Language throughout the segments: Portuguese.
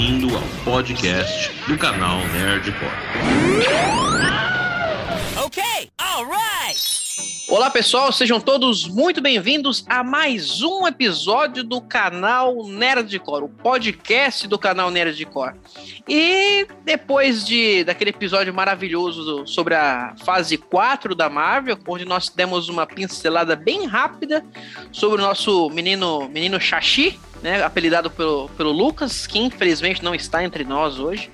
bem-vindo ao podcast do canal Nerdcore. Ok, alright! Olá pessoal, sejam todos muito bem-vindos a mais um episódio do canal Nerdcore, o podcast do canal Nerdcore. E depois de daquele episódio maravilhoso sobre a fase 4 da Marvel, onde nós demos uma pincelada bem rápida sobre o nosso menino menino Shashi, né, apelidado pelo, pelo Lucas, que infelizmente não está entre nós hoje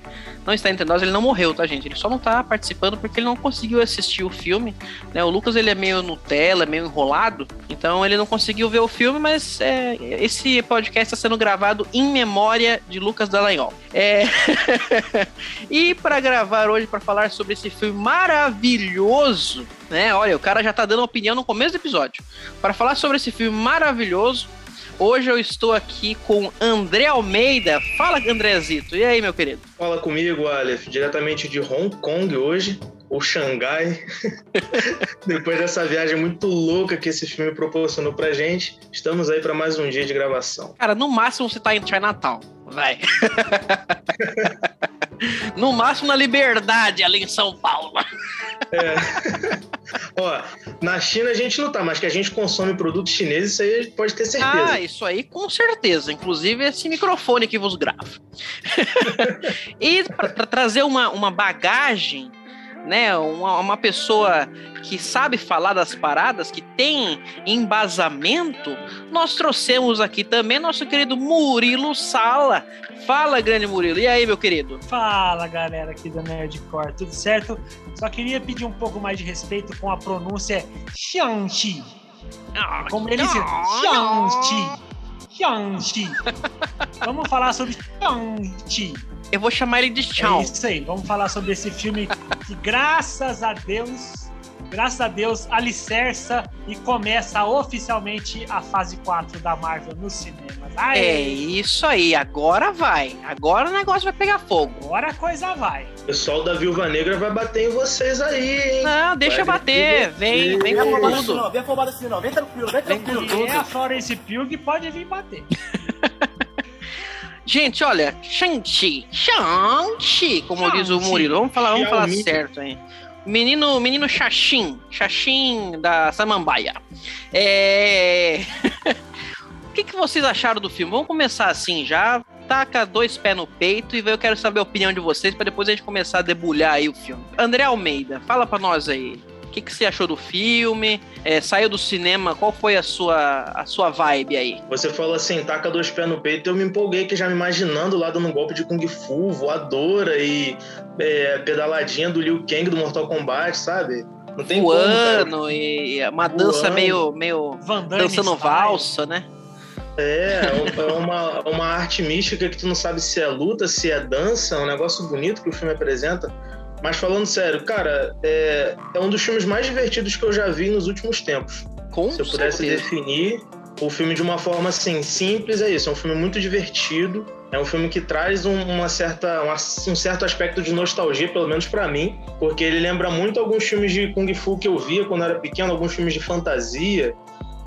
não está entre nós, ele não morreu, tá, gente? Ele só não está participando porque ele não conseguiu assistir o filme. Né? O Lucas ele é meio Nutella, meio enrolado, então ele não conseguiu ver o filme, mas é, esse podcast está sendo gravado em memória de Lucas Dallagnol. É... e para gravar hoje, para falar sobre esse filme maravilhoso, né? Olha, o cara já tá dando opinião no começo do episódio. Para falar sobre esse filme maravilhoso, Hoje eu estou aqui com André Almeida. Fala, Andrezito. E aí, meu querido? Fala comigo, Aleph, diretamente de Hong Kong hoje, ou Xangai. Depois dessa viagem muito louca que esse filme proporcionou pra gente, estamos aí para mais um dia de gravação. Cara, no máximo você tá em Chinatown. Vai. no máximo na Liberdade, ali em São Paulo. É. Ó, na China a gente não tá, mas que a gente consome produtos chineses, isso aí pode ter certeza. Ah, isso aí com certeza. Inclusive esse microfone que vos grava. e para trazer uma, uma bagagem né, uma, uma pessoa que sabe falar das paradas, que tem embasamento, nós trouxemos aqui também nosso querido Murilo Sala. Fala, grande Murilo. E aí, meu querido? Fala, galera aqui do Nerdcore. Tudo certo? Só queria pedir um pouco mais de respeito com a pronúncia Xianxi. Ah, Como ele diz, Xianxi. Xianxi. Vamos falar sobre Xianxi. Eu vou chamar ele de Chão. É isso aí, vamos falar sobre esse filme que, graças a Deus, graças a Deus, alicerça e começa oficialmente a fase 4 da Marvel nos cinemas. Aê. É isso aí, agora vai. Agora o negócio vai pegar fogo. Agora a coisa vai. O pessoal da Viúva Negra vai bater em vocês aí, hein? Não, deixa vai bater. Vem, vem com tudo. Não, vem afobado assim não. Vem tranquilo, vem tranquilo. Vem é a Florence Pugh pode vir bater. Gente, olha, Shang-Chi, Shang-Chi, como Shang diz o Murilo. Vamos falar, vamos falar certo, hein? Menino, menino Xaxim, Xaxim da Samambaia. É... o que, que vocês acharam do filme? Vamos começar assim já. Taca dois pés no peito e eu quero saber a opinião de vocês para depois a gente começar a debulhar aí o filme. André Almeida, fala para nós aí que, que você achou do filme? É, saiu do cinema, qual foi a sua, a sua vibe aí? Você falou assim, taca dois pés no peito, eu me empolguei que já me imaginando lá dando um golpe de Kung Fu, voadora e é, pedaladinha do Liu Kang do Mortal Kombat, sabe? Não tem Voando como, e uma dança meio, meio dançando valsa, né? É, é, é uma, uma arte mística que tu não sabe se é luta, se é dança, é um negócio bonito que o filme apresenta. Mas falando sério, cara, é, é um dos filmes mais divertidos que eu já vi nos últimos tempos. Com Se eu pudesse certeza. definir o filme de uma forma assim, simples, é isso. É um filme muito divertido. É um filme que traz um, uma certa, um certo aspecto de nostalgia, pelo menos para mim, porque ele lembra muito alguns filmes de Kung Fu que eu via quando era pequeno, alguns filmes de fantasia,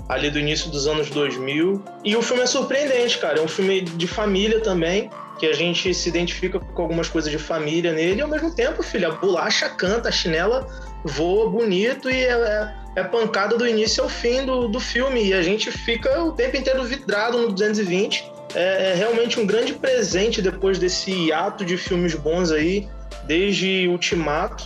ali do início dos anos 2000. E o filme é surpreendente, cara. É um filme de família também que a gente se identifica com algumas coisas de família nele, e ao mesmo tempo, filha, a bolacha canta, a chinela voa bonito e é, é, é pancada do início ao fim do, do filme. E a gente fica o tempo inteiro vidrado no 220. É, é realmente um grande presente depois desse ato de filmes bons aí, desde Ultimato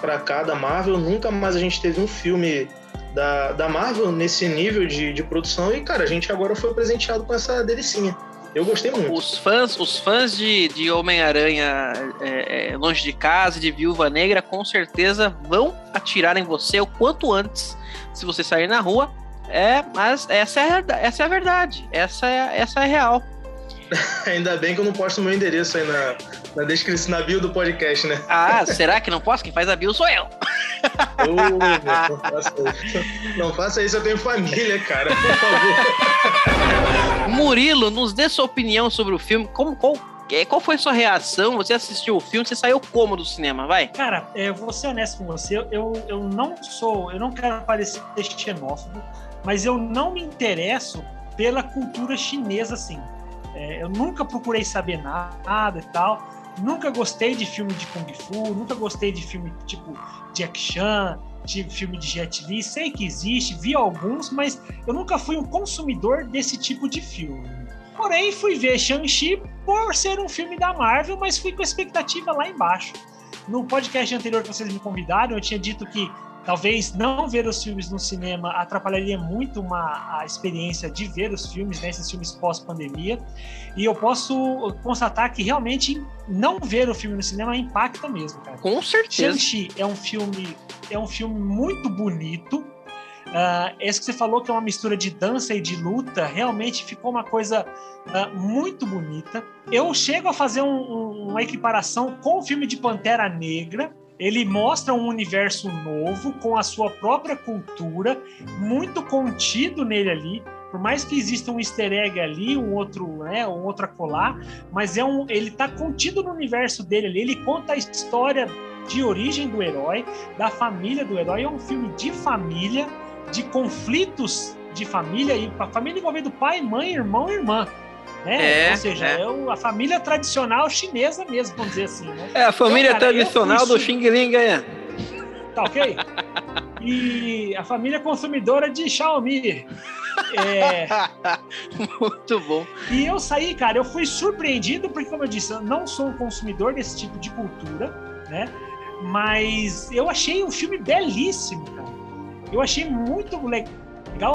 para cá da Marvel. Nunca mais a gente teve um filme da, da Marvel nesse nível de, de produção. E, cara, a gente agora foi presenteado com essa delicinha. Eu gostei muito. Os fãs, os fãs de, de Homem-Aranha é, é, Longe de Casa, de Viúva Negra, com certeza vão atirar em você o quanto antes, se você sair na rua. É, mas essa é, essa é a verdade. Essa é, essa é a real. Ainda bem que eu não posto meu endereço aí na, na descrição, na bio do podcast, né? Ah, será que não posso? Quem faz a bio sou eu. Oh, não, faça isso. não faça isso, eu tenho família, cara, por favor. Murilo, nos dê sua opinião sobre o filme. Como, qual, é, qual foi a sua reação? Você assistiu o filme, você saiu como do cinema, vai? Cara, eu vou ser honesto com você, eu, eu não sou, eu não quero parecer xenófobo, mas eu não me interesso pela cultura chinesa assim. É, eu nunca procurei saber nada e tal. Nunca gostei de filme de Kung Fu, nunca gostei de filme tipo Jack Chan, de filme de Jet Li. Sei que existe, vi alguns, mas eu nunca fui um consumidor desse tipo de filme. Porém, fui ver Shang-Chi por ser um filme da Marvel, mas fui com a expectativa lá embaixo. No podcast anterior que vocês me convidaram, eu tinha dito que talvez não ver os filmes no cinema atrapalharia muito uma, a experiência de ver os filmes, né, esses filmes pós-pandemia. E eu posso constatar que realmente não ver o filme no cinema impacta mesmo, cara. Com certeza. Shang-Chi é um filme é um filme muito bonito. Uh, esse que você falou que é uma mistura de dança e de luta, realmente ficou uma coisa uh, muito bonita. Eu chego a fazer um, um, uma equiparação com o filme de Pantera Negra, ele mostra um universo novo com a sua própria cultura, muito contido nele ali. Por mais que exista um easter egg ali, um outro, né, um outro colar, mas é um, ele está contido no universo dele ali. Ele conta a história de origem do herói, da família do herói. É um filme de família, de conflitos de família e a família envolvendo pai, mãe, irmão e irmã. Né? É, Ou seja, é. é a família tradicional chinesa mesmo, vamos dizer assim. Né? É a família então, cara, tradicional do Xing Ling, é. Tá ok? E a família consumidora de Xiaomi. É... Muito bom. E eu saí, cara, eu fui surpreendido, porque, como eu disse, eu não sou um consumidor desse tipo de cultura, né? Mas eu achei um filme belíssimo, cara. Eu achei muito legal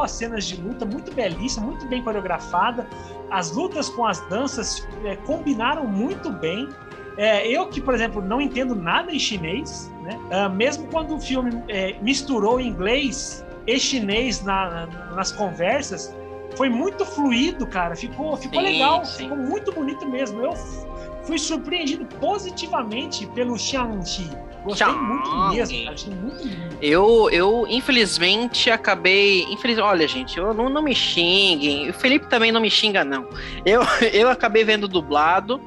as cenas de luta, muito belíssima, muito bem coreografada. As lutas com as danças é, combinaram muito bem. É, eu que, por exemplo, não entendo nada em chinês, né? Uh, mesmo quando o filme é, misturou inglês e chinês na, na, nas conversas, foi muito fluido, cara. Ficou, ficou sim, legal, sim. ficou muito bonito mesmo. Eu fui surpreendido positivamente pelo Shang-Chi. Gostei muito mesmo, achei muito lindo. Eu, eu, infelizmente, acabei. Infeliz... Olha, gente, eu não, não me xinguem. O Felipe também não me xinga, não. Eu, eu acabei vendo dublado.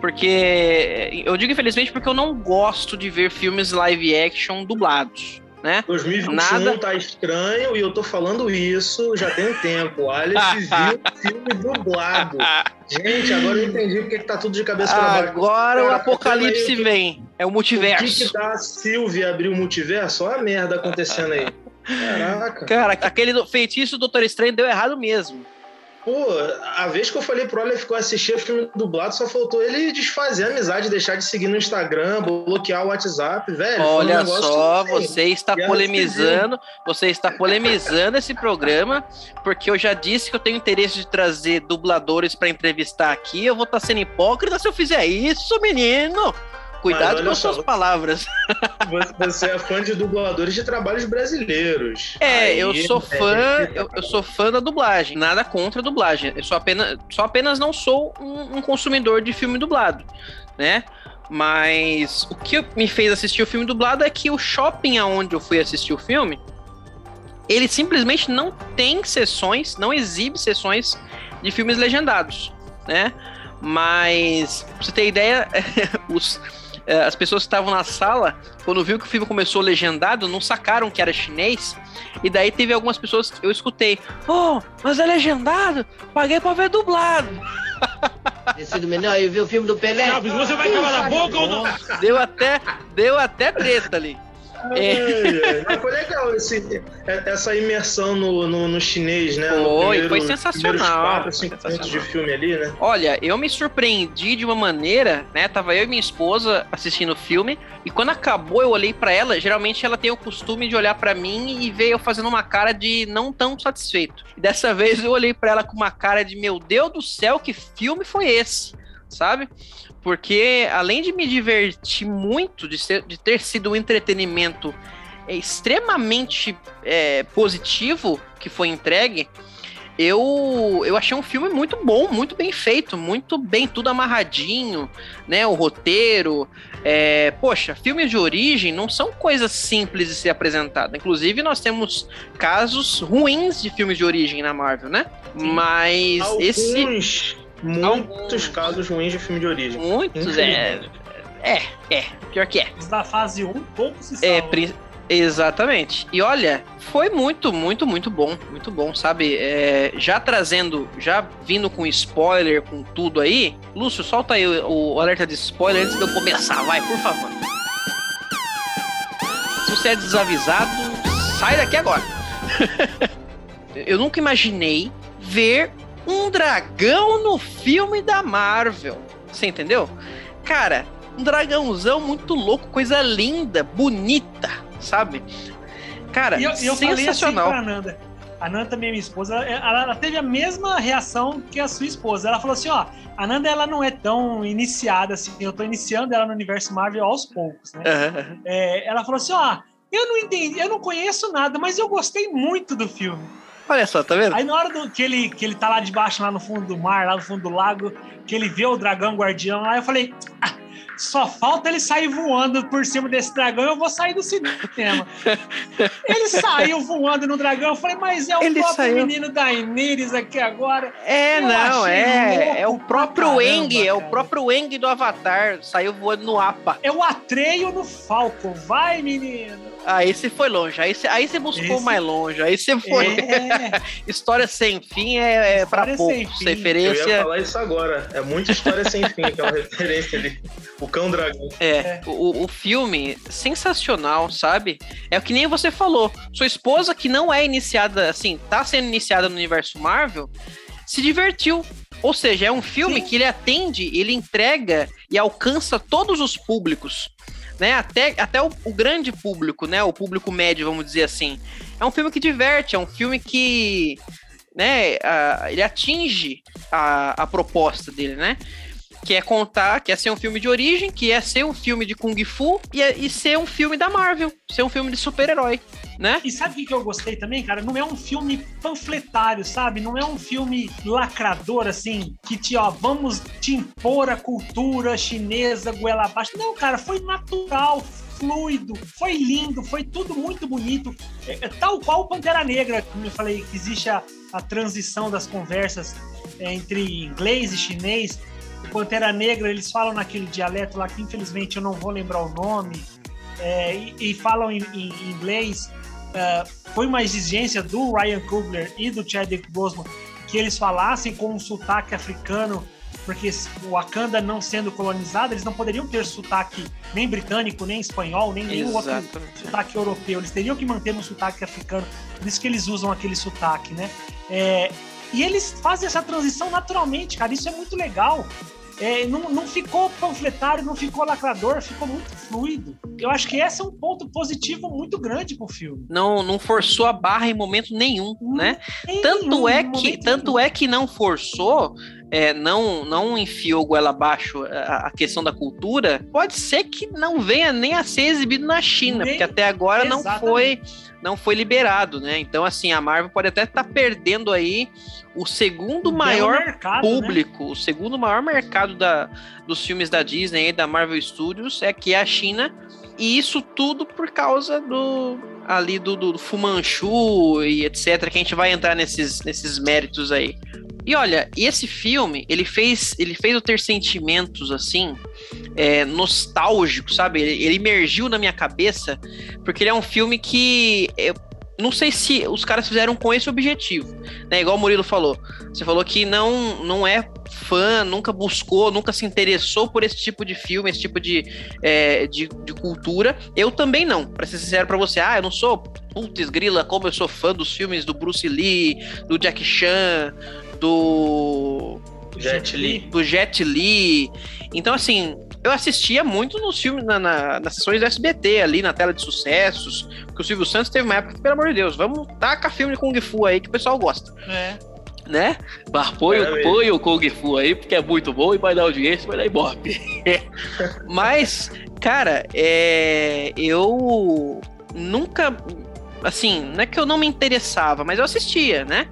Porque. Eu digo infelizmente porque eu não gosto de ver filmes live action dublados né? 2021 Nada... tá estranho e eu tô falando isso já tem um tempo. Alice viu filme dublado. Gente, agora eu entendi porque que tá tudo de cabeça pra baixo. Agora o apocalipse vem. É o multiverso. O que, que dá a Sylvia abrir o multiverso? Olha a merda acontecendo aí. Caraca. Cara, aquele feitiço do Doutor Estranho deu errado mesmo. Pô, a vez que eu falei pro Oliver que eu assistia filme dublado, só faltou ele desfazer a amizade, deixar de seguir no Instagram, bloquear o WhatsApp, velho. Olha um só, você está polemizando, você está polemizando esse programa, porque eu já disse que eu tenho interesse de trazer dubladores para entrevistar aqui. Eu vou estar tá sendo hipócrita se eu fizer isso, menino. Cuidado com suas palavras. Você é fã de dubladores de trabalhos brasileiros. É, Aí, eu sou é, fã, é, eu, eu, sou fã da dublagem. Nada contra a dublagem. Eu só apenas, só apenas não sou um, um consumidor de filme dublado, né? Mas o que me fez assistir o filme dublado é que o shopping aonde eu fui assistir o filme, ele simplesmente não tem sessões, não exibe sessões de filmes legendados, né? Mas, pra você ter ideia, os, as pessoas que estavam na sala, quando viu que o filme começou legendado, não sacaram que era chinês. E daí teve algumas pessoas que eu escutei: Oh, mas é legendado? Paguei pra ver dublado. Sido melhor eu vi o filme do Pelé. Chaves, você vai acabar na boca ou não? Deu até, deu até treta ali. É. foi legal esse, essa imersão no, no, no chinês, né? Foi, primeiro, foi sensacional. Quatro, cinco de filme ali, né? Olha, eu me surpreendi de uma maneira, né? Tava eu e minha esposa assistindo o filme, e quando acabou, eu olhei para ela. Geralmente ela tem o costume de olhar para mim e ver eu fazendo uma cara de não tão satisfeito. E dessa vez eu olhei para ela com uma cara de meu Deus do céu, que filme foi esse? Sabe? porque além de me divertir muito, de, ser, de ter sido um entretenimento extremamente é, positivo que foi entregue, eu, eu achei um filme muito bom, muito bem feito, muito bem, tudo amarradinho, né? O roteiro. É, poxa, filmes de origem não são coisas simples de ser apresentada. Inclusive, nós temos casos ruins de filmes de origem na Marvel, né? Sim. Mas Alguns... esse muitos casos ruins de filme de origem. Muitos, é. É, é, pior que é. Os da fase 1, pouco se é, salvam. Exatamente. E olha, foi muito, muito, muito bom. Muito bom, sabe? É, já trazendo, já vindo com spoiler, com tudo aí. Lúcio, solta aí o, o alerta de spoiler antes de eu começar, vai, por favor. Se você é desavisado, sai daqui agora. eu nunca imaginei ver um dragão no filme da Marvel. Você entendeu? Cara, um dragãozão muito louco, coisa linda, bonita, sabe? Cara, E eu, eu falei assim sensacional. pra Ananda. A Nanda, minha esposa, ela, ela teve a mesma reação que a sua esposa. Ela falou assim: ó, a Nanda ela não é tão iniciada assim. Eu tô iniciando ela no universo Marvel aos poucos, né? Aham. É, ela falou assim: ó, eu não entendi, eu não conheço nada, mas eu gostei muito do filme. Olha só, tá vendo? Aí na hora do, que, ele, que ele tá lá debaixo, lá no fundo do mar, lá no fundo do lago, que ele vê o dragão guardião lá, eu falei. "Ah, só falta ele sair voando por cima desse dragão, eu vou sair do cinema. ele saiu voando no dragão, eu falei, mas é o Ele próprio saiu. menino da Inês aqui agora. É, Eu não, é. É o próprio Eng, é o próprio Eng do Avatar. Saiu voando no APA. É o Atreio no Falcon. Vai, menino! Aí você foi longe, aí você, aí você buscou Esse- mais longe, aí você foi. É, História sem fim é, é sem poucos. fim. Eu ia Referência. falar isso agora. É muita história sem fim, aquela referência ali. O cão dragão. É, o, o filme, sensacional, sabe? É o que nem você falou. Sua esposa, que não é iniciada, assim, tá sendo iniciada no universo Marvel, se divertiu. Ou seja, é um filme Sim. que ele atende, ele entrega e alcança todos os públicos. Né? Até, até o, o grande público, né? O público médio, vamos dizer assim. É um filme que diverte, é um filme que né, a- ele atinge a, a proposta dele, né? Que é contar, que é ser um filme de origem, que é ser um filme de Kung Fu e, é- e ser um filme da Marvel, ser um filme de super-herói, né? E sabe o que eu gostei também, cara? Não é um filme panfletário, sabe? Não é um filme lacrador, assim, que te, ó, vamos te impor a cultura chinesa goela abaixo. Não, cara, foi natural, fluido, foi lindo, foi tudo muito bonito. É, é tal qual o Pantera Negra, como eu falei, que existe a, a transição das conversas é, entre inglês e chinês. Pantera Negra, eles falam naquele dialeto lá que infelizmente eu não vou lembrar o nome, é, e, e falam em, em inglês. Uh, foi uma exigência do Ryan Coogler e do Chadwick Boseman que eles falassem com um sotaque africano, porque o Wakanda não sendo colonizado, eles não poderiam ter sotaque nem britânico, nem espanhol, nem nenhum outro sotaque europeu. Eles teriam que manter um sotaque africano, por isso que eles usam aquele sotaque, né? É, e eles fazem essa transição naturalmente, cara. Isso é muito legal. É, não, não ficou panfletário, não ficou lacrador, ficou muito fluido. Eu acho que esse é um ponto positivo muito grande pro filme. Não, não forçou a barra em momento nenhum, Hum, né? Tanto nenhum é que, tanto é que não forçou, é, não, não enfiou goela abaixo a, a questão da cultura. Pode ser que não venha nem a ser exibido na China, Nem- porque até agora não Exatamente. foi, não foi liberado, né? Então, assim, a Marvel pode até estar perdendo aí o segundo belo maior mercado, né? público, o segundo maior mercado da, dos filmes da Disney e da Marvel Studios é que é a China. E isso tudo por causa do ali do, do Fu Manchu e etc. Que a gente vai entrar nesses, nesses méritos aí. E olha, esse filme, ele fez, ele fez eu ter sentimentos assim, é, nostálgicos, sabe? Ele, ele emergiu na minha cabeça, porque ele é um filme que eu não sei se os caras fizeram com esse objetivo, né? Igual o Murilo falou. Você falou que não, não é fã, nunca buscou, nunca se interessou por esse tipo de filme, esse tipo de, é, de, de cultura. Eu também não, pra ser sincero pra você. Ah, eu não sou putz grila, como eu sou fã dos filmes do Bruce Lee, do Jack Chan, do Jet Li. do Jet Li. Então, assim, eu assistia muito nos filmes, na, na- nas sessões do SBT, ali na tela de sucessos. Porque o Silvio Santos teve uma época que, pelo amor de Deus, vamos tacar filme de Kung Fu aí que o pessoal gosta, É. né? Põe, É o- mesmo. põe o Kung Fu aí, porque é muito bom e vai dar audiência, vai dar ibope. Mas, cara, é, eu nunca. Assim, não é que eu não me interessava, mas eu assistia, né?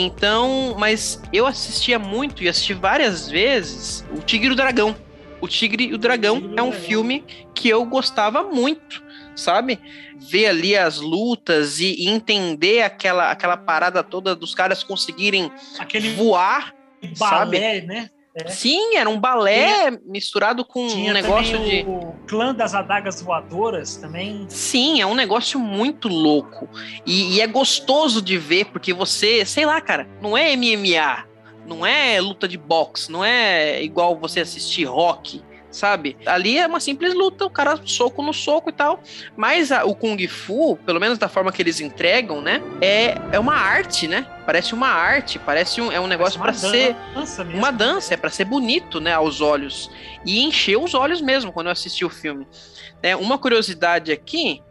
Então, mas eu assistia muito e assisti várias vezes o Tigre e o Dragão. O Tigre e o Dragão o é um Dragão. filme que eu gostava muito, sabe? Ver ali as lutas e e entender aquela, aquela parada toda dos caras conseguirem Aquele voar, sabe? balé, né? É. Sim, era um balé misturado com Tinha um negócio de. o clã das adagas voadoras também. Sim, é um negócio muito louco. E, e é gostoso de ver, porque você, sei lá, cara, não é MMA, não é luta de boxe, não é igual você assistir rock, sabe? Ali é uma simples luta, o cara soco no soco e tal. Mas a- o Kung Fu, pelo menos da forma que eles entregam, né? É, é uma arte, né? Parece uma arte, parece um, é um negócio para ser dança mesmo. uma dança, é para ser bonito, né, aos olhos. E encher os olhos mesmo quando eu assisti o filme. Né, uma curiosidade aqui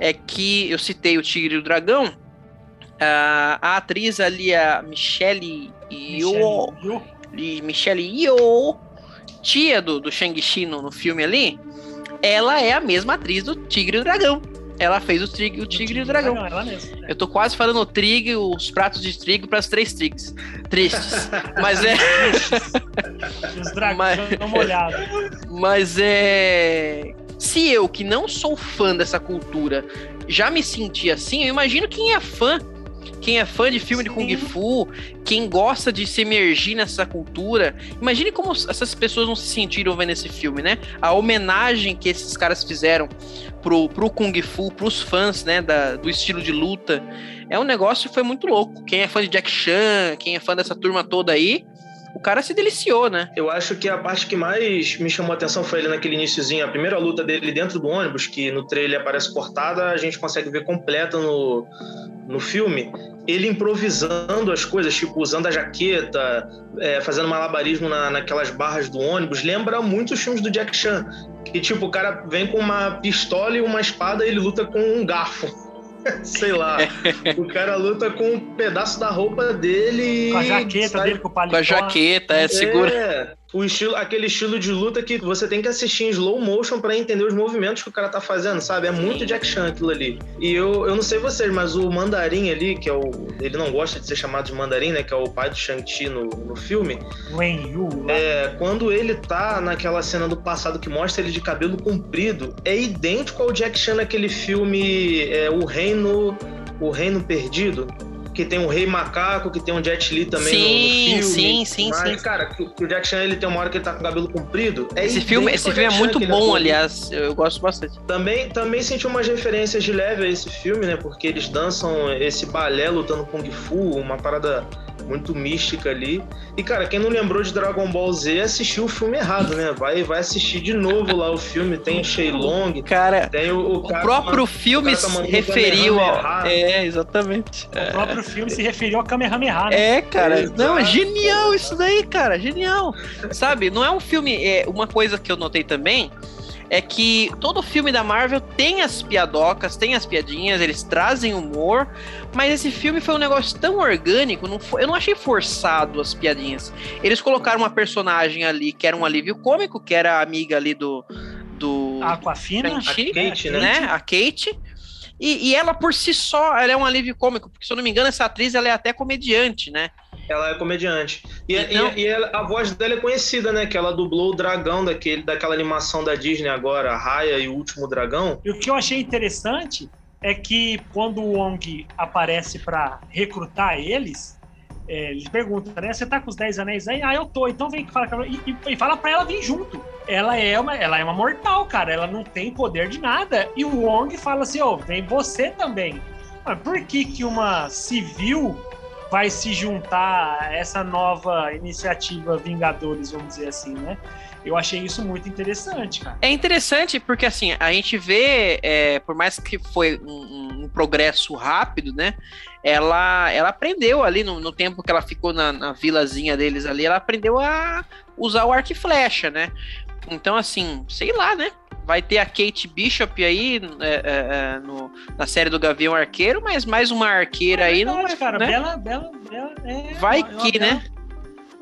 é que eu citei o Tigre e o Dragão. A, a atriz ali, a Michelle Yeoh, Michelle Yeoh. Tia do, do Shang-Chi no, no filme ali, ela é a mesma atriz do Tigre e o Dragão. Ela fez o Tigre, o tigre e o Dragão. Mesma. Eu tô quase falando o trigo, os pratos de trigo para as três trigs. Tristes. Mas é. Os dragões Mas- uma olhada. Mas é. Se eu, que não sou fã dessa cultura, já me senti assim, eu imagino quem é fã. Quem é fã de filme de Kung Sim. Fu, quem gosta de se emergir nessa cultura. Imagine como essas pessoas não se sentiram vendo esse filme, né? A homenagem que esses caras fizeram pro, pro Kung Fu, pros fãs, né, da, do estilo de luta. É um negócio que foi muito louco. Quem é fã de Jack Chan, quem é fã dessa turma toda aí, o cara se deliciou, né? Eu acho que a parte que mais me chamou a atenção foi ele naquele iníciozinho, a primeira luta dele dentro do ônibus, que no trailer aparece cortada, a gente consegue ver completa no, no filme. Ele improvisando as coisas, tipo, usando a jaqueta, é, fazendo malabarismo na, naquelas barras do ônibus, lembra muito os filmes do Jack Chan. Que, tipo, o cara vem com uma pistola e uma espada e ele luta com um garfo. Sei lá. o cara luta com um pedaço da roupa dele Com a jaqueta sai dele, com o paletó. Com a jaqueta, é, segura. é, o estilo, aquele estilo de luta que você tem que assistir em slow motion pra entender os movimentos que o cara tá fazendo, sabe? É muito Jack Chan aquilo ali. E eu, eu não sei vocês, mas o mandarim ali, que é o. Ele não gosta de ser chamado de mandarim, né? Que é o pai do Shang-Chi no, no filme. Wen Yu. lá. É, quando ele tá naquela cena do passado que mostra ele de cabelo comprido, é idêntico ao Jack Chan naquele filme é, O Reino. O Reino Perdido. Que tem um rei macaco, que tem um Jet Li também Sim, no, filme. sim, sim, Mas, sim. Cara, que, que o Jack Chan ele tem uma hora que ele tá com o cabelo comprido. É Esse filme, esse filme é Jack Chan, muito aquele bom, aliás. Eu gosto bastante. Também, também senti umas referências de leve a esse filme, né? Porque eles dançam esse balé lutando Kung Fu, uma parada muito mística ali. E, cara, quem não lembrou de Dragon Ball Z assistiu o filme errado, né? Vai, vai assistir de novo lá o filme. Tem o Shenlong, Cara, tem o, o o cara- próprio filme cara tá referiu ao. Kamehameha. É, exatamente. O próprio filme se referiu ao Kamehameha, né? É, cara. Exato. Não, é genial isso daí, cara. Genial. Sabe, não é um filme. É, uma coisa que eu notei também é que todo filme da Marvel tem as piadocas, tem as piadinhas, eles trazem humor, mas esse filme foi um negócio tão orgânico, não foi- eu não achei forçado as piadinhas. Eles colocaram uma personagem ali que era um alívio cômico, que era a amiga ali do. do A Aquafina. A Kate, né? né? A Kate. E, e ela por si só, ela é um alívio cômico, porque se eu não me engano, essa atriz ela é até comediante, né? Ela é comediante. E, Então- e- e ela- a voz dela é conhecida, né? Que ela dublou o dragão daquele, daquela animação da Disney agora, Raya e o Último Dragão. E o que eu achei interessante é que quando o Wong aparece pra recrutar eles, é, ele pergunta, né? Você tá com os 10 anéis aí? Ah, eu tô. Então vem que fala com. E, e- e fala pra ela vir junto. Ela é, uma, ela é uma mortal, cara. Ela não tem poder de nada. E o Wong fala assim: ó, vem você também. Mas por que, que uma civil vai se juntar a essa nova iniciativa Vingadores, vamos dizer assim, né? Eu achei isso muito interessante, cara. É interessante porque assim, a gente vê, é, por mais que foi um, um- progresso rápido, né? Ela, ela aprendeu ali no, no tempo que ela ficou na, na vilazinha deles ali, ela aprendeu a usar o arco e flecha, né? Então, assim, sei lá, né? Vai ter a Kate Bishop aí é, é, é, no- na série do Gavião Arqueiro, mas mais uma arqueira aí não é, cara. né? Bela, bela, bela. É, Vai é uma que, bela- né?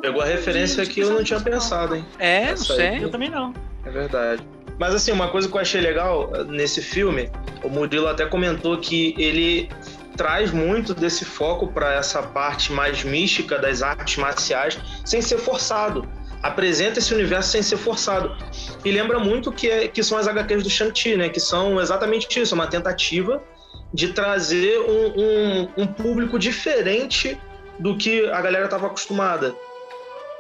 Pegou a referência que eu não tinha pensado, hein? É, não Essa sei. Eu também não. É verdade. Mas assim, uma coisa que eu achei legal eh, nesse filme, o Murilo até comentou que ele traz muito desse foco para essa parte mais mística das artes marciais, sem ser forçado. Apresenta esse universo sem ser forçado. E lembra muito que, é, que são as HQs do Shang-Chi, né? Que são exatamente isso, uma tentativa de trazer um, um- um público diferente do que a galera estava acostumada.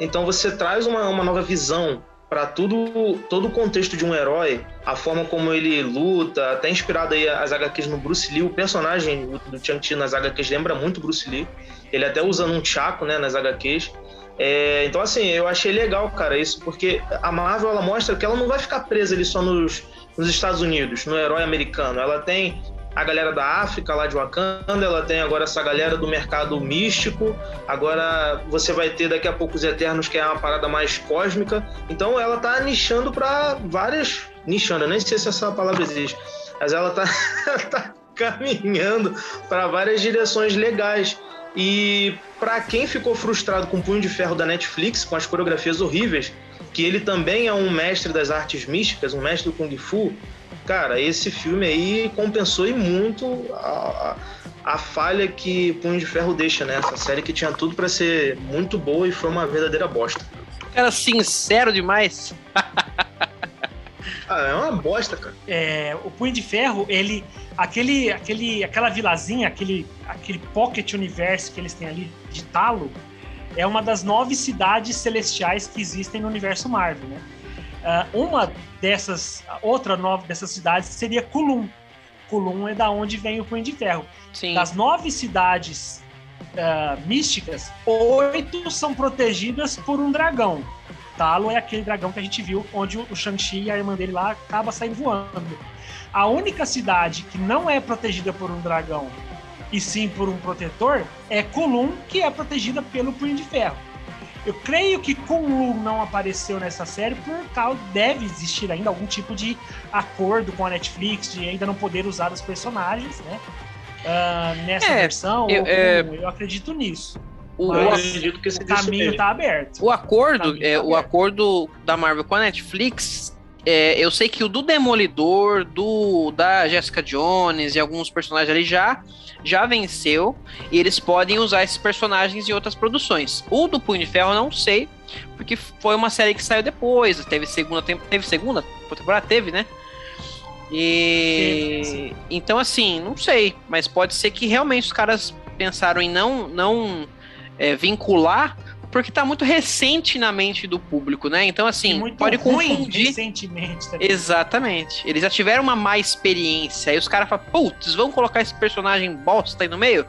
Então você traz uma, uma nova visão para tudo todo o contexto de um herói, a forma como ele luta, até inspirado aí as HQs no Bruce Lee, o personagem do Chang-Chi nas HQs lembra muito Bruce Lee. Ele até usa um chaco, né, nas HQs. É, então, assim, eu achei legal, cara, isso, porque a Marvel ela mostra que ela não vai ficar presa ali só nos, nos Estados Unidos, no herói americano. Ela tem a galera da África, lá de Wakanda, ela tem agora essa galera do mercado místico, agora você vai ter daqui a pouco os Eternos, que é uma parada mais cósmica. Então ela tá nichando para várias. Nichando, eu nem sei se essa palavra existe, mas ela tá, tá caminhando para várias direções legais. E para quem ficou frustrado com o Punho de Ferro da Netflix, com as coreografias horríveis, que ele também é um mestre das artes místicas, um mestre do Kung Fu, cara, esse filme aí compensou e muito a, a, falha que Punho de Ferro deixa, né? Série que tinha tudo para ser muito boa e foi uma verdadeira bosta. Cara, sincero demais. ah, é uma bosta, cara. É, o Punho de Ferro, ele. Aquele, aquele, aquela vilazinha, aquele, aquele pocket universo que eles têm ali de talo, é uma das nove cidades celestiais que existem no universo Marvel, né? Uh, uma dessas, outra nova dessas cidades seria Kulum. Kulum é da onde vem o Punho de Ferro. Sim. Das nove cidades uh, místicas, oito são protegidas por um dragão. É aquele dragão que a gente viu, onde o Shang-Chi e a irmã dele lá acaba saindo voando. A única cidade que não é protegida por um dragão e sim por um protetor é Kulum, que é protegida pelo Punho de Ferro. Eu creio que Kunlu não apareceu nessa série por causa deve existir ainda algum tipo de acordo com a Netflix de ainda não poder usar os personagens, né? Uh, nessa é, versão, eu, é... eu, acredito nisso. O, eu acredito que esse o caminho está aberto. O acordo, o, é, tá o acordo da Marvel com a Netflix é, eu sei que o do Demolidor, do da Jessica Jones e alguns personagens ali já já venceu e eles podem usar esses personagens em outras produções. O do Punho de Ferro não sei, porque foi uma série que saiu depois, teve segunda teve segunda temporada teve, né? E então assim, não sei, mas pode ser que realmente os caras pensaram em não não é, vincular porque tá muito recente na mente do público, né? Então, assim, pode confundir. Recentemente também. Exatamente. Eles já tiveram uma má experiência. Aí os caras falam, putz, vão colocar esse personagem bosta aí no meio?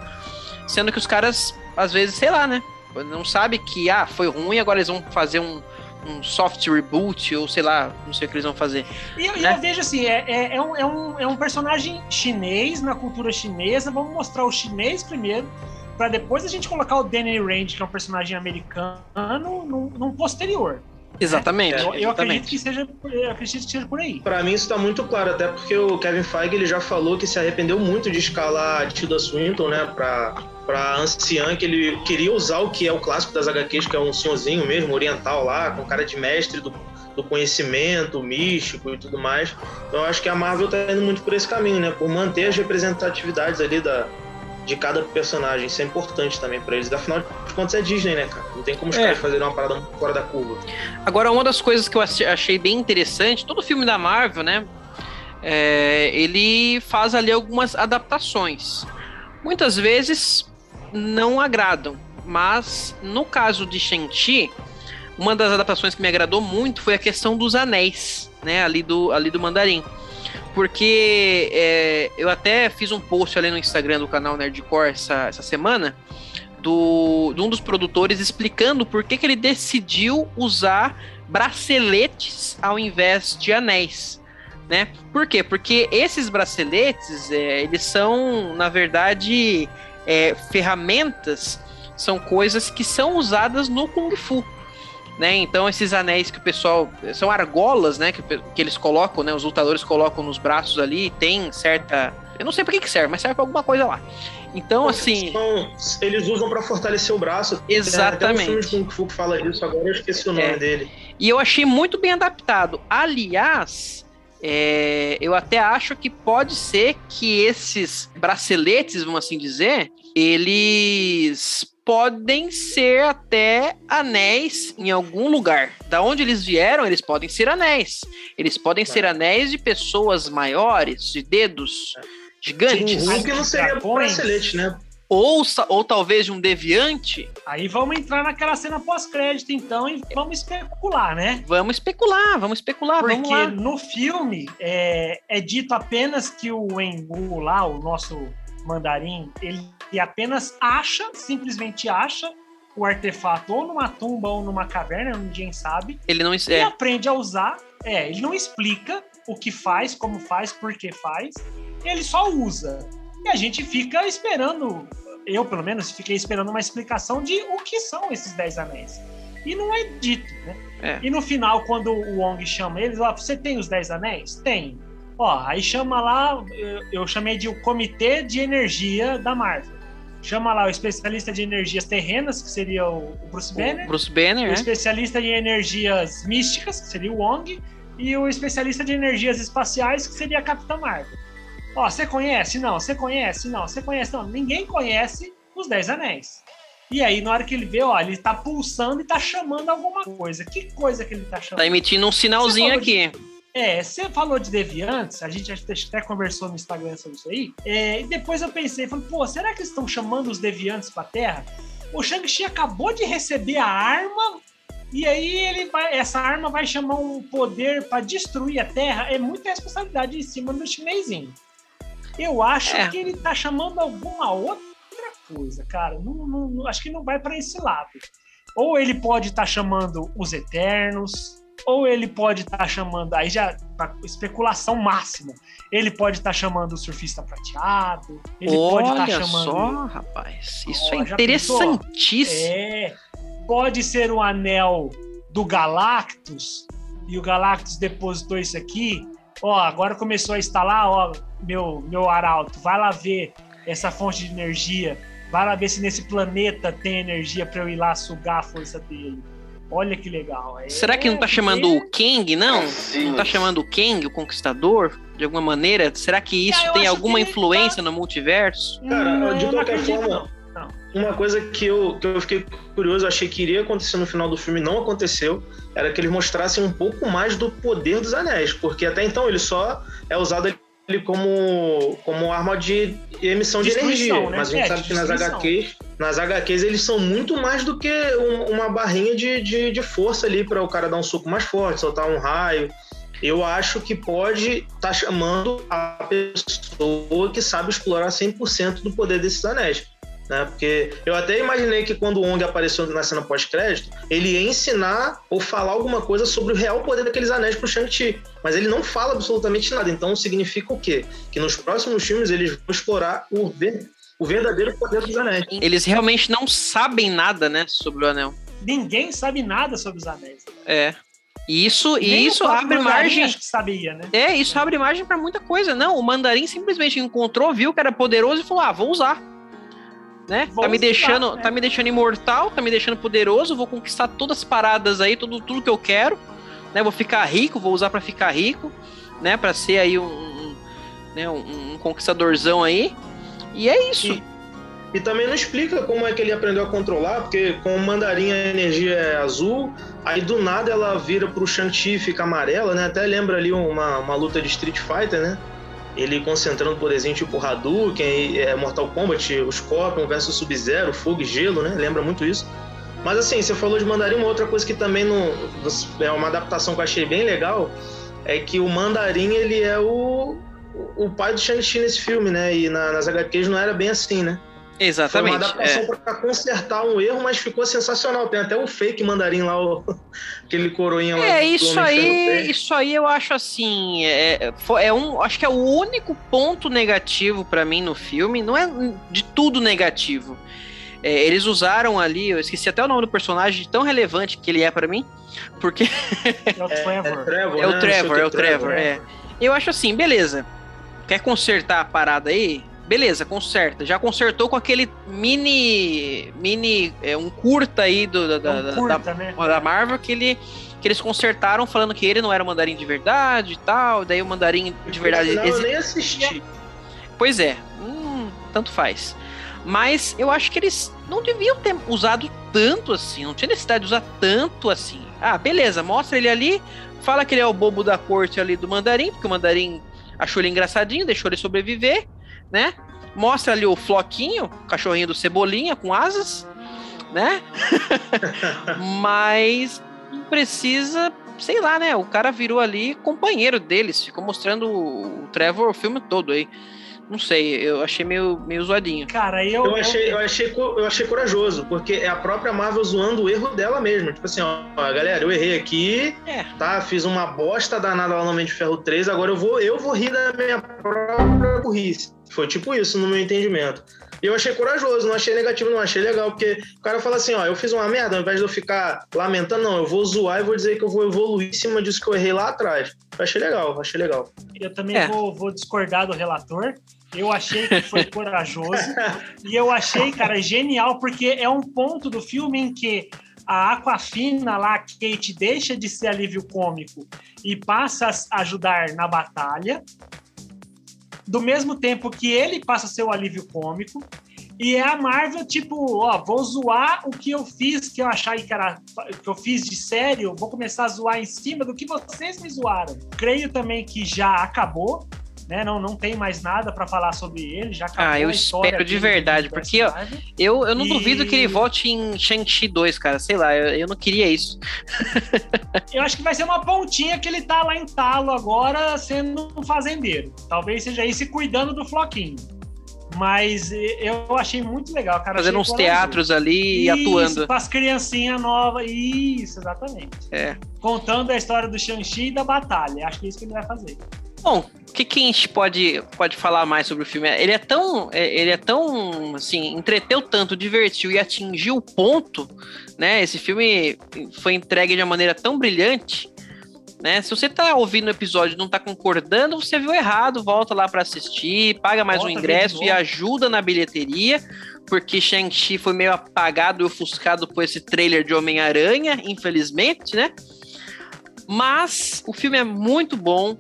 Sendo que os caras, às vezes, sei lá, né? Não sabe que, ah, foi ruim, agora eles vão fazer um, um soft reboot, ou sei lá, não sei o que eles vão fazer. E eu, né? eu vejo assim, é, é, é, um, é, um, é um personagem chinês na cultura chinesa. Vamos mostrar o chinês primeiro para depois a gente colocar o Danny Rand, que é um personagem americano, num, num posterior. Exatamente. Eu, eu acredito que seja, eu acredito que seja por aí. Para mim isso está muito claro, até porque o Kevin Feige ele já falou que se arrependeu muito de escalar a Tilda Swinton, né, para para anciã que ele queria usar o que é o clássico das HQs, que é um senhorzinho mesmo oriental lá, com cara de mestre do, do conhecimento místico e tudo mais. Então eu acho que a Marvel está indo muito por esse caminho, né, por manter as representatividades ali da de cada personagem. Isso é importante também para eles. Afinal de contas, é Disney, né, cara? Não tem como os é. caras fazerem uma parada fora da curva. Agora, uma das coisas que eu achei bem interessante, todo filme da Marvel, né? É, ele faz ali algumas adaptações. Muitas vezes não agradam, mas no caso de Shang-Chi, uma das adaptações que me agradou muito foi a questão dos anéis, né? Ali do, ali do Mandarim porque é, eu até fiz um post ali no Instagram do canal Nerdcore essa, essa semana do, de um dos produtores explicando por que, que ele decidiu usar braceletes ao invés de anéis. Né? Por quê? Porque esses braceletes, é, eles são, na verdade, é, ferramentas, são coisas que são usadas no Kung Fu né? Então esses anéis que o pessoal são argolas, né? Que, que eles colocam, né? Os lutadores colocam nos braços ali, tem certa, eu não sei para que, que serve, mas serve para alguma coisa lá. Então assim, são, eles usam para fortalecer o braço. Exatamente. Tem um filme de Kung Fu que fala disso agora, eu esqueci o nome é. dele. E eu achei muito bem adaptado. Aliás, é, eu até acho que pode ser que esses braceletes, vamos assim dizer, eles podem ser até anéis em algum lugar. Da onde eles vieram, eles podem ser anéis. Eles podem ser anéis de pessoas maiores, de dedos gigantes. O Hulk não seria bracelete, né? Ou, ou talvez de um deviante, Aí vamos entrar naquela cena pós-crédito, então, e vamos especular, né? vamos especular, vamos especular, vamos Porque lá. no filme é, é dito apenas que o Wengu lá, o nosso mandarim, ele apenas acha, simplesmente acha o artefato ou numa tumba ou numa caverna, ninguém sabe, Ele não. e É, aprende a usar. É, ele não explica o que faz, como faz, por que faz, ele só usa. E a gente fica esperando, eu pelo menos fiquei esperando uma explicação de o que são esses Dez Anéis. E não é dito, né? É. E no final, quando o Wong chama eles, ó, você tem os Dez Anéis? Tem. Ó, aí chama lá, eu, eu chamei de o Comitê de Energia da Marvel. Chama lá o especialista de energias terrenas, que seria o, o Bruce Banner o Bruce Banner, o né? especialista em energias místicas, que seria o Wong, e o especialista de energias espaciais, que seria a Capitã Marvel. Ó, você conhece? Não. Você conhece? Não. Você conhece? Não. Ninguém conhece os Dez Anéis. E aí, na hora que ele vê, ó, ele tá pulsando e tá chamando alguma coisa. Que coisa que ele tá chamando? Tá emitindo um sinalzinho aqui. É, você falou de deviantes, a gente até conversou no Instagram sobre isso aí. É, e depois eu pensei, falei, pô, será que eles estão chamando os deviantes pra Terra? O Shang-Chi acabou de receber a arma e aí ele vai, essa arma vai chamar um poder pra destruir a Terra. É muita responsabilidade em cima do chinesinho. Eu acho É. que ele tá chamando alguma outra coisa, cara. Não, não- não- acho que não vai pra esse lado. Ou ele pode estar chamando os Eternos, ou ele pode estar chamando, aí já tá especulação máxima. Ele pode estar chamando o surfista prateado, ele pode estar Olha chamando. só, rapaz. Isso Ó, é interessantíssimo. É, pode ser o anel do Galactus, e o Galactus depositou isso aqui. Ó, agora começou a instalar, ó, meu, meu arauto, vai lá ver essa fonte de energia, vai lá ver se nesse planeta tem energia para eu ir lá sugar a força dele. Olha que legal. É, Será que não tá chamando é- o Kang, não? Não tá chamando o Kang, o Conquistador, de alguma maneira? Será que isso Ah, tem alguma influência no multiverso? Cara, Hum, de eu não qualquer acredito, forma, não. Uma coisa que eu, que eu fiquei curioso, achei que iria acontecer no final do filme, não aconteceu, era que eles mostrassem um pouco mais do poder dos anéis, porque até então ele só é usado ele como, como arma de emissão de energia. né? Mas a gente É, sabe que nas. HQs, nas HQs eles são muito mais do que um- uma barrinha de, de, de força ali para o cara dar um soco mais forte, soltar um raio. Eu acho que pode estar chamando a pessoa que sabe explorar 100% do poder desses anéis. Né? Porque eu até imaginei que quando o Ong apareceu na cena pós-crédito, ele ia ensinar ou falar alguma coisa sobre o real poder daqueles anéis pro Shang-Chi. Mas ele não fala absolutamente nada. Então significa o quê? Que nos próximos filmes eles vão explorar o, ver- o verdadeiro poder dos anéis. Eles realmente não sabem nada, né, sobre o anel. Ninguém sabe nada sobre os anéis. É. E isso, e isso abre margem. Acho que sabia, né? É, isso abre margem pra muita coisa. Não, o mandarim simplesmente encontrou, viu que era poderoso e falou: "Ah, vou usar". Né? Vou tá me usar, deixando, né? tá me deixando imortal, tá me deixando poderoso, vou conquistar todas as paradas aí, tudo, tudo que eu quero, né? Vou ficar rico, vou usar pra ficar rico, né, Pra ser aí um, um, né, um, um conquistadorzão aí. E é isso. E, e também não explica como é que ele aprendeu a controlar, porque com o mandarim a energia é azul, aí do nada ela vira pro Shang-Chi e fica amarela, né? Até lembra ali uma, uma luta de Street Fighter, né? Ele concentrando poderzinho tipo Hadouken, é, Mortal Kombat, o Scorpion versus Sub-Zero, fogo e gelo, né? Lembra muito isso. Mas assim, você falou de mandarim, uma outra coisa que também não, é uma adaptação que eu achei bem legal, é que o mandarim ele é o, o pai do Shang-Chi nesse filme, né? E na, nas HQs não era bem assim, né? Foi uma Exatamente. adaptação é. pra consertar um erro, mas ficou sensacional. Tem até o fake mandarim lá, o, aquele coroinha lá. É, isso aí, isso aí eu acho assim, é, é um, acho que é o único ponto negativo pra mim no filme, não é de tudo negativo. É, eles usaram ali, eu esqueci até o nome do personagem, tão relevante que ele é pra mim, porque É o É Trevor. Trevor, é o né? Trevor, é que o Trevor, é. Eu acho assim, beleza. Quer consertar a parada aí? Beleza, conserta. Já consertou com aquele mini, mini, é, um curta aí do, da, da, É um da- curta, né? da Marvel que ele que eles consertaram falando que ele não era o mandarim de verdade e tal, daí o mandarim de verdade Não, exi- eu nem assisti. Pois é, hum, tanto faz. Mas eu acho que eles não deviam ter usado tanto assim, não tinha necessidade de usar tanto assim. Ah, beleza, mostra ele ali, fala que ele é o bobo da corte ali do mandarim, porque o mandarim achou ele engraçadinho, deixou ele sobreviver, né? Mostra ali o Floquinho, cachorrinho do Cebolinha com asas, né? Mas precisa, sei lá, né? O cara virou ali companheiro deles, ficou mostrando o Trevor o filme todo aí. Não sei, eu achei meio, meio zoadinho. Cara, eu. Eu achei, eu, achei, eu achei corajoso, porque é a própria Marvel zoando o erro dela mesmo. Tipo assim, ó, galera, eu errei aqui, É. tá? Fiz uma bosta danada lá no Homem de Ferro 3, agora eu vou, eu vou rir da minha própria burrice. Foi tipo isso no meu entendimento. E eu achei corajoso, não achei negativo, não, achei legal, porque o cara fala assim, ó, eu fiz uma merda, ao invés de eu ficar lamentando, não, eu vou zoar e vou dizer que eu vou evoluir em cima disso que eu errei lá atrás. Eu achei legal, achei legal. Eu também É. vou, vou discordar do relator. Eu achei que foi corajoso. e eu achei, cara, genial, porque é um ponto do filme em que a Aquafina lá, a Kate, deixa de ser alívio cômico e passa a ajudar na batalha. Do mesmo tempo que ele passa o alívio cômico. E é a Marvel, tipo, ó, vou zoar o que eu fiz, que eu achar que, era, que eu fiz de sério, vou começar a zoar em cima do que vocês me zoaram. Creio também que já acabou, né? Não, não tem mais nada pra falar sobre ele, já acabou. Ah, eu espero de verdade, porque, ó. Eu, eu não E- duvido que ele volte em Shang-Chi 2, cara. Sei lá, eu, eu não queria isso. Eu acho que vai ser uma pontinha que ele tá lá em Talo agora sendo um fazendeiro. Talvez seja isso e cuidando do Floquinho. Mas eu achei muito legal, cara. Fazendo uns teatros ali e atuando. Com as criancinhas novas. Isso, exatamente. É. Contando a história do Shang-Chi e da batalha. Acho que é isso que ele vai fazer. Bom, o que, que a gente pode, pode falar mais sobre o filme? Ele é tão. é- Ele é tão. Assim, entreteu tanto, divertiu e atingiu o ponto, né? Esse filme foi entregue de uma maneira tão brilhante. Né? Se você tá ouvindo o episódio e não tá concordando, você viu errado, volta lá pra assistir, paga mais Volta, um ingresso e ajuda na bilheteria, porque Shang-Chi foi meio apagado e ofuscado por esse trailer de Homem-Aranha, infelizmente, né? Mas o filme é muito bom,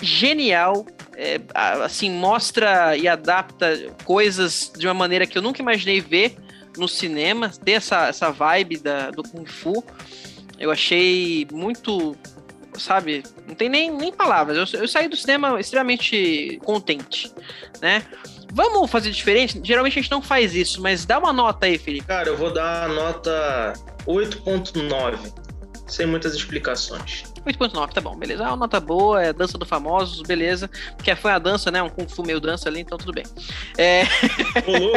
genial, é, assim, mostra e adapta coisas de uma maneira que eu nunca imaginei ver no cinema, ter essa, essa vibe da, do Kung Fu. Eu achei muito, sabe, não tem nem, nem palavras. Eu, eu saí do cinema extremamente contente, né? Vamos fazer diferente? Geralmente a gente não faz isso, mas dá uma nota aí, Felipe. Cara, eu vou dar a nota 8.9, sem muitas explicações. 8.9, tá bom, beleza. É uma nota boa, é dança do famosos, beleza. Porque foi a dança, né? Um Kung Fu meio dança ali, então tudo bem. É,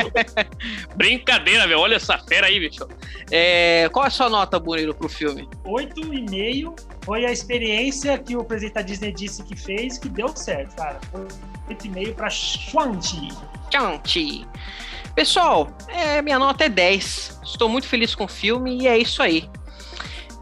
Brincadeira, velho. Olha essa fera aí, bicho. É, qual é a sua nota, Murilo, pro filme? 8,5 foi a experiência que o presidente da Disney disse que fez, que deu certo, cara. Foi 8,5 pra Shang-Chi. Tchau-chi. Pessoal, é, minha nota é 10. Estou muito feliz com o filme e é isso aí.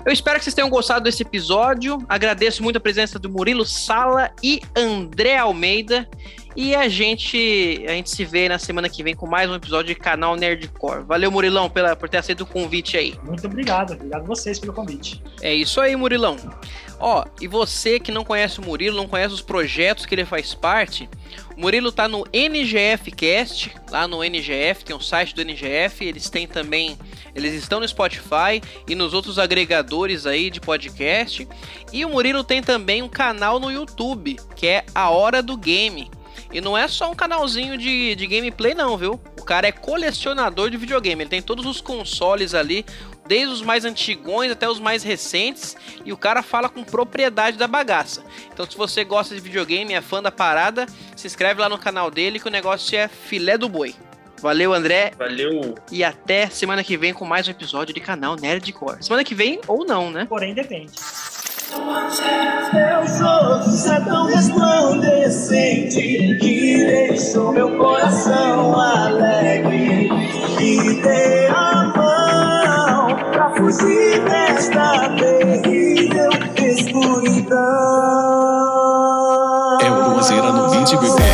Eu espero que vocês tenham gostado desse episódio. Agradeço muito a presença do Murilo Sala e André Almeida. E a gente, a gente se vê na semana que vem com mais um episódio de canal Nerdcore. Valeu, Murilão, pela, por ter aceito o convite aí. Muito obrigado, obrigado a vocês pelo convite. É isso aí, Murilão. Ó, e você que não conhece o Murilo, não conhece os projetos que ele faz parte, o Murilo tá no NGF Cast, lá no NGF, tem o site do NGF, eles têm também, eles estão no Spotify e nos outros agregadores aí de podcast. E o Murilo tem também um canal no YouTube, que é A Hora do Game. E não é só um canalzinho de, de gameplay, não, viu? O cara é colecionador de videogame. Ele tem todos os consoles ali, desde os mais antigões até os mais recentes. E o cara fala com propriedade da bagaça. Então, se você gosta de videogame, é fã da parada, se inscreve lá no canal dele que o negócio é filé do boi. Valeu, André, valeu. e até semana que vem com mais um episódio de canal Nerdcore. Semana que vem ou não, né? Porém, depende. Olhos é tão resplandecente que deixou meu coração alegre. Mão pra fugir desta terrível escuridão. É o Roseira no 20 bebê.